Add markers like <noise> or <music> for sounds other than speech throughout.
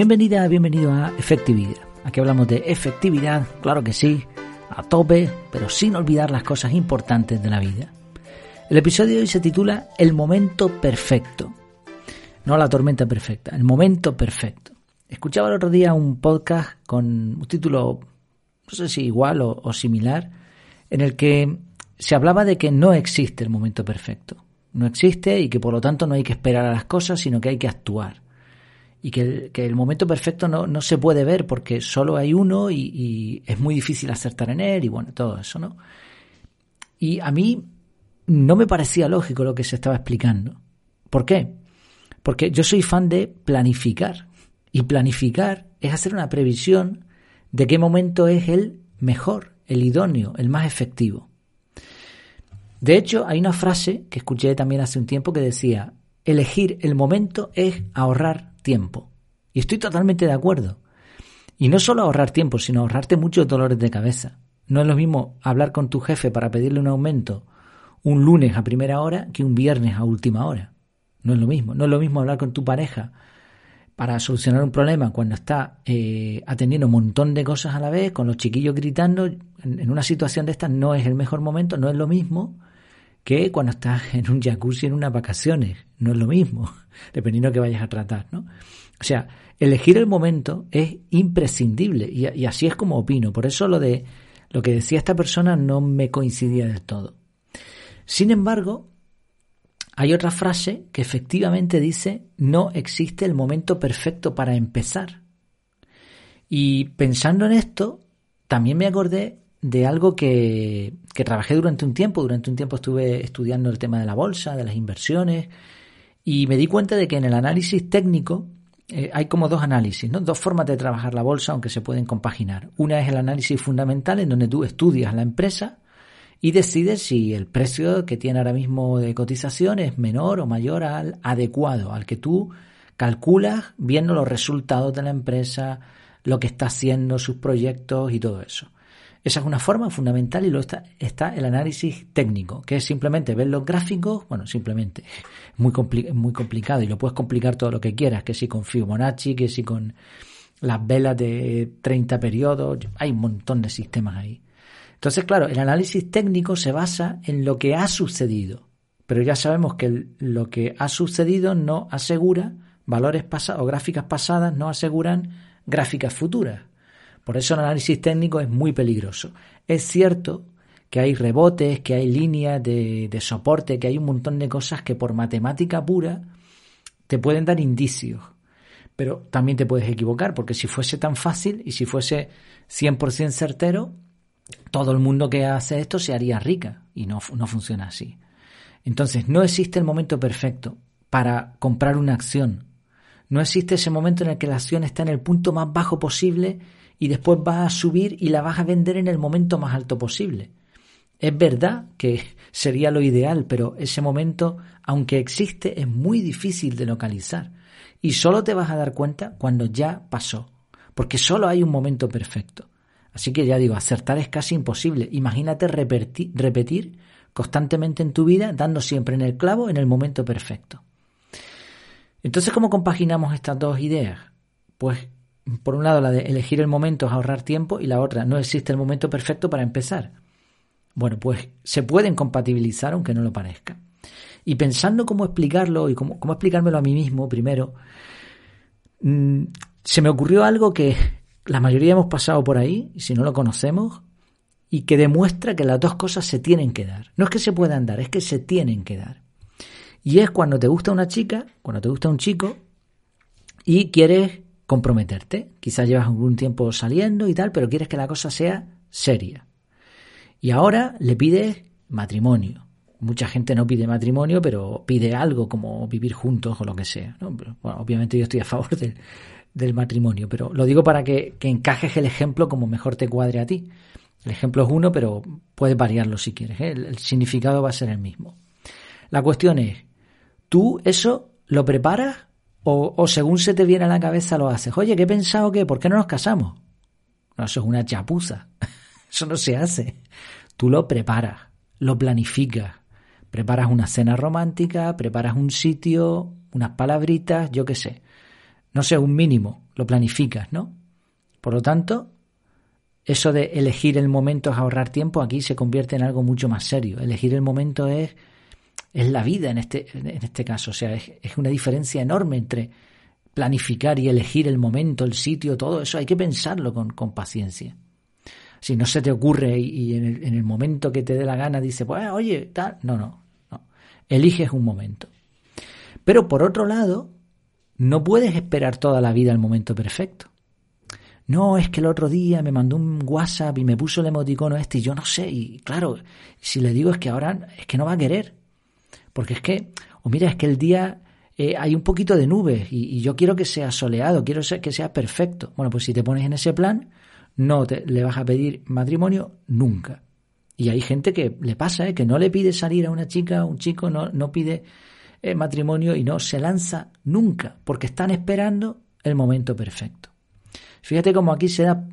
Bienvenida, bienvenido a Efectividad. Aquí hablamos de efectividad, claro que sí, a tope, pero sin olvidar las cosas importantes de la vida. El episodio de hoy se titula El momento perfecto. No la tormenta perfecta, el momento perfecto. Escuchaba el otro día un podcast con un título, no sé si igual o, o similar, en el que se hablaba de que no existe el momento perfecto. No existe y que por lo tanto no hay que esperar a las cosas, sino que hay que actuar y que el, momento perfecto no, no, se puede ver porque solo hay uno y, es muy difícil acertar en él y bueno, todo eso, ¿no? Y a mí no me parecía lógico lo que se estaba explicando. ¿Por qué? Porque yo soy fan de planificar y planificar es hacer una previsión de qué momento es el mejor, el idóneo, el más efectivo. De hecho, hay una frase que escuché también hace un tiempo que decía, elegir el momento es ahorrar tiempo. Y estoy totalmente de acuerdo. Y no solo ahorrar tiempo, sino ahorrarte muchos dolores de cabeza. No es lo mismo hablar con tu jefe para pedirle un aumento un lunes a primera hora que un viernes a última hora. No es lo mismo. No es lo mismo hablar con tu pareja para solucionar un problema cuando está eh, atendiendo un montón de cosas a la vez, con los chiquillos gritando. En, una situación de estas no es el mejor momento, no es lo mismo que cuando estás en un jacuzzi en unas vacaciones. No es lo mismo, <laughs> dependiendo de qué vayas a tratar, ¿no? O sea, elegir el momento es imprescindible y, y, así es como opino. Por eso lo de lo que decía esta persona no me coincidía del todo. Sin embargo, hay otra frase que efectivamente dice no existe el momento perfecto para empezar. Y pensando en esto, también me acordé de algo que, que, trabajé durante un tiempo. Durante un tiempo estuve estudiando el tema de la bolsa, de las inversiones, y me di cuenta de que en el análisis técnico eh, hay como dos análisis, ¿no? dos formas de trabajar la bolsa, aunque se pueden compaginar. Una es el análisis fundamental, en donde tú estudias la empresa y decides si el precio que tiene ahora mismo de cotización es menor o mayor al adecuado, al que tú calculas viendo los resultados de la empresa, lo que está haciendo, sus proyectos y todo eso. Esa es una forma fundamental y luego está, está el análisis técnico, que es simplemente ver los gráficos, bueno, simplemente, <laughs> muy, muy complicado y lo puedes complicar todo lo que quieras, que si con Fibonacci, que si con las velas de 30 periodos, hay un montón de sistemas ahí. Entonces, claro, el análisis técnico se basa en lo que ha sucedido, pero ya sabemos que lo que ha sucedido no asegura valores pasados o gráficas pasadas, no aseguran gráficas futuras. Por eso el análisis técnico es muy peligroso. Es cierto que hay rebotes, que hay líneas de, soporte, que hay un montón de cosas que por matemática pura te pueden dar indicios. Pero también te puedes equivocar, porque si fuese tan fácil y si fuese 100% certero, todo el mundo que hace esto se haría rica y no, no funciona así. Entonces, no existe el momento perfecto para comprar una acción. No existe ese momento en el que la acción está en el punto más bajo posible y después vas a subir y la vas a vender en el momento más alto posible. Es verdad que <laughs> sería lo ideal, pero ese momento, aunque existe, es muy difícil de localizar. Y solo te vas a dar cuenta cuando ya pasó, porque solo hay un momento perfecto. Así que ya digo, acertar es casi imposible. Imagínate repetir, repetir constantemente en tu vida, dando siempre en el clavo en el momento perfecto. Entonces, ¿cómo compaginamos estas dos ideas? Pues por un lado, la de elegir el momento es ahorrar tiempo y la otra, no existe el momento perfecto para empezar. Bueno, pues se pueden compatibilizar aunque no lo parezca. Y pensando cómo explicarlo y cómo, cómo explicármelo a mí mismo primero, mm, se me ocurrió algo que la mayoría hemos pasado por ahí, si no lo conocemos, y que demuestra que las dos cosas se tienen que dar. No es que se puedan dar, es que se tienen que dar. Y es cuando te gusta una chica, cuando te gusta un chico, y quieres comprometerte. Quizás llevas algún tiempo saliendo y tal, pero quieres que la cosa sea seria. Y ahora le pides matrimonio. Mucha gente no pide matrimonio, pero pide algo como vivir juntos o lo que sea. obviamente yo estoy a favor del, matrimonio, pero lo digo para que, que encajes el ejemplo como mejor te cuadre a ti. El ejemplo es uno, pero puedes variarlo si quieres. ¿eh? el significado va a ser el mismo. La cuestión es, ¿tú eso lo preparas o, según se te viene a la cabeza lo haces. Oye, ¿qué he pensado que? ¿Por qué no nos casamos? No, eso es una chapuza. <laughs> Eso no se hace. Tú lo preparas, lo planificas. Preparas una cena romántica, preparas un sitio, unas palabritas, yo qué sé. no sé, un mínimo, lo planificas, ¿no? Por lo tanto, eso de elegir el momento es ahorrar tiempo, aquí se convierte en algo mucho más serio. Elegir el momento es, es la vida en este, en este caso, o sea, es, una diferencia enorme entre planificar y elegir el momento, el sitio, todo eso hay que pensarlo con, con paciencia. Si no se te ocurre y, en, el, en, el, momento que te dé la gana dice, pues oye, tal, no, no, no. Eliges un momento. Pero por otro lado, no puedes esperar toda la vida el momento perfecto. No, es que el otro día me mandó un WhatsApp y me puso el emoticono este y yo no sé. Y claro, si le digo es que ahora es que no va a querer. Porque es que, o mira, es que el día eh, hay un poquito de nubes y, yo quiero que sea soleado, quiero que sea perfecto. Bueno, pues si te pones en ese plan, no le vas a pedir matrimonio nunca. Y hay gente que le pasa, ¿eh? que no le pide salir a una chica, a un chico, no, no pide eh, matrimonio y no se lanza nunca, porque están esperando el momento perfecto. Fíjate cómo aquí se da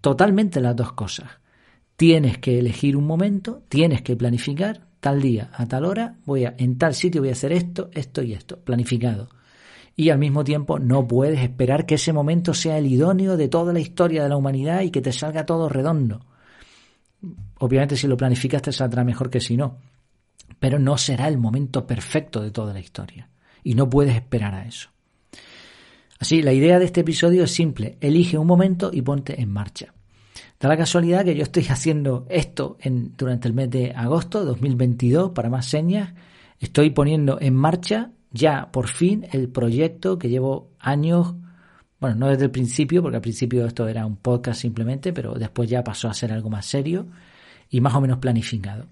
totalmente las dos cosas. Tienes que elegir un momento, tienes que planificar, tal día, a tal hora, voy a, en tal sitio voy a hacer esto, esto y esto, planificado. Y al mismo tiempo no puedes esperar que ese momento sea el idóneo de toda la historia de la humanidad y que te salga todo redondo. Obviamente si lo planificas te saldrá mejor que si no, pero no será el momento perfecto de toda la historia. Y no puedes esperar a eso. Así, la idea de este episodio es simple. Elige un momento y ponte en marcha. Da la casualidad que yo estoy haciendo esto en, durante el mes de agosto de 2022 para más señas. Estoy poniendo en marcha ya por fin el proyecto que llevo años, bueno, no desde el principio, porque al principio esto era un podcast simplemente, pero después ya pasó a ser algo más serio y más o menos planificado.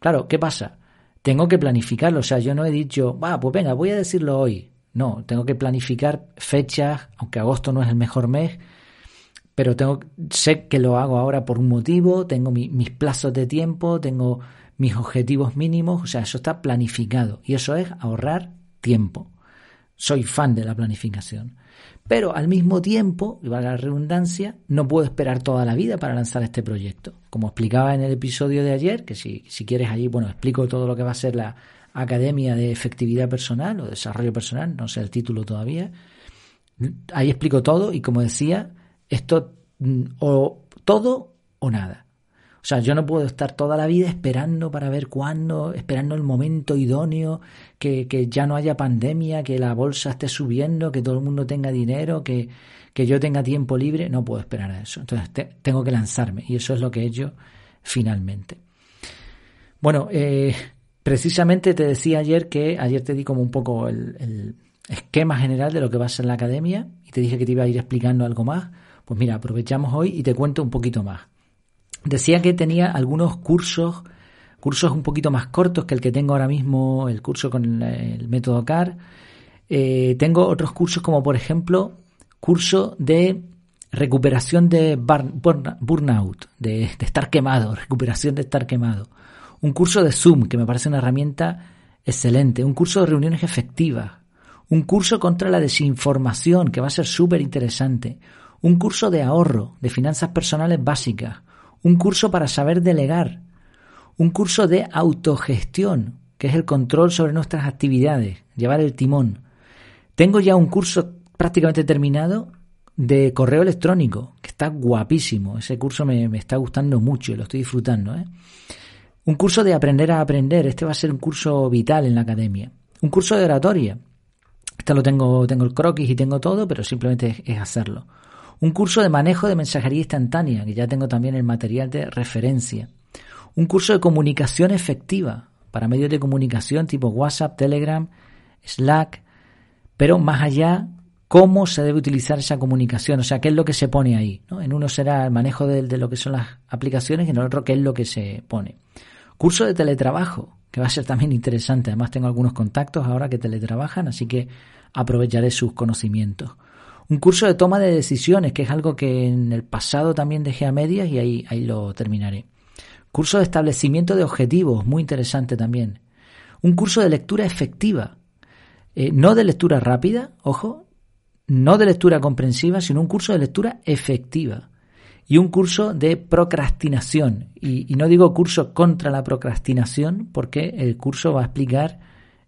Claro, ¿qué pasa? Tengo que planificarlo, o sea, yo no he dicho, va, pues venga, voy a decirlo hoy. No, tengo que planificar fechas, aunque agosto no es el mejor mes, pero tengo, sé que lo hago ahora por un motivo, tengo mi, mis plazos de tiempo, tengo mis objetivos mínimos, o sea, eso está planificado y eso es ahorrar tiempo. Soy fan de la planificación. Pero al mismo tiempo, y valga la redundancia, no puedo esperar toda la vida para lanzar este proyecto. Como explicaba en el episodio de ayer, que si, si quieres allí, bueno, explico todo lo que va a ser la Academia de Efectividad Personal o Desarrollo Personal, no sé el título todavía. Ahí explico todo y como decía, esto mm, o todo o nada. O sea, yo no puedo estar toda la vida esperando para ver cuándo, esperando el momento idóneo, que, que, ya no haya pandemia, que la bolsa esté subiendo, que todo el mundo tenga dinero, que, que yo tenga tiempo libre. No puedo esperar a eso. Entonces tengo que lanzarme y eso es lo que he hecho finalmente. Bueno, eh, precisamente te decía ayer que ayer te di como un poco el, el esquema general de lo que va a ser la academia y te dije que te iba a ir explicando algo más. Pues mira, aprovechamos hoy y te cuento un poquito más. Decía que tenía algunos cursos, cursos un poquito más cortos que el que tengo ahora mismo, el curso con el, método CAR. Eh, tengo otros cursos como por ejemplo curso de recuperación de burnout, de, de estar quemado, <laughs> recuperación de estar quemado. Un curso de Zoom, que me parece una herramienta excelente. Un curso de reuniones efectivas. Un curso contra la desinformación, que va a ser súper interesante. Un curso de ahorro, de finanzas personales básicas un curso para saber delegar, un curso de autogestión, que es el control sobre nuestras actividades, llevar el timón. Tengo ya un curso prácticamente terminado de correo electrónico, que está guapísimo. Ese curso me, está gustando mucho lo estoy disfrutando. ¿eh? Un curso de aprender a aprender. Este va a ser un curso vital en la academia. Un curso de oratoria. Este lo tengo, tengo el croquis y tengo todo, pero simplemente es hacerlo. Un curso de manejo de mensajería instantánea, que ya tengo también el material de referencia. Un curso de comunicación efectiva para medios de comunicación tipo WhatsApp, Telegram, Slack, pero más allá, cómo se debe utilizar esa comunicación, o sea, qué es lo que se pone ahí. En uno será el manejo de, de lo que son las aplicaciones y en el otro qué es lo que se pone. Curso de teletrabajo, que va a ser también interesante. Además tengo algunos contactos ahora que teletrabajan, así que aprovecharé sus conocimientos. Un curso de toma de decisiones, que es algo que en el pasado también dejé a medias y ahí, ahí lo terminaré. Curso de establecimiento de objetivos, muy interesante también. Un curso de lectura efectiva, eh, no de lectura rápida, ojo, no de lectura comprensiva, sino un curso de lectura efectiva. Y un curso de procrastinación. Y, y no digo curso contra la procrastinación, porque el curso va a explicar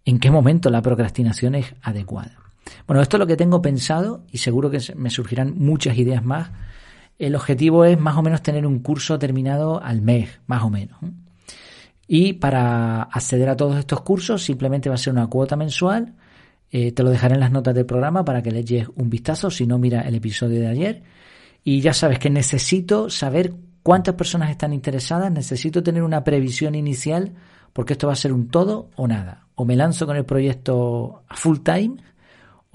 en qué momento la procrastinación es adecuada. Bueno, esto es lo que tengo pensado y seguro que me surgirán muchas ideas más. El objetivo es más o menos tener un curso terminado al mes, más o menos. Y para acceder a todos estos cursos simplemente va a ser una cuota mensual. Eh, te lo dejaré en las notas del programa para que le eches un vistazo. Si no, mira el episodio de ayer. Y ya sabes que necesito saber cuántas personas están interesadas. Necesito tener una previsión inicial porque esto va a ser un todo o nada. O me lanzo con el proyecto full time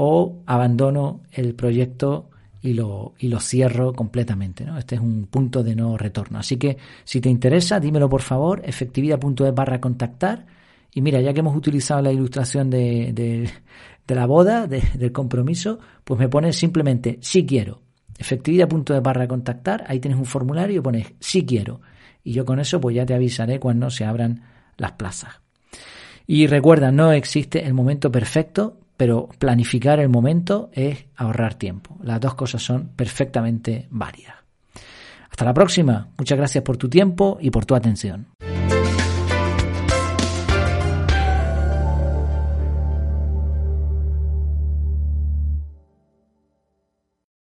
o abandono el proyecto y lo, y lo cierro completamente. ¿no? Este es un punto de no retorno. Así que si te interesa, dímelo por favor, efectividad.es barra contactar. Y mira, ya que hemos utilizado la ilustración de, de, la boda, del compromiso, pues me pones simplemente si quiero. Efectividad.es barra contactar, ahí tienes un formulario y pones si quiero. Y yo con eso pues ya te avisaré cuando se abran las plazas. Y recuerda, no existe el momento perfecto, pero planificar el momento es ahorrar tiempo. Las dos cosas son perfectamente válidas. Hasta la próxima. Muchas gracias por tu tiempo y por tu atención.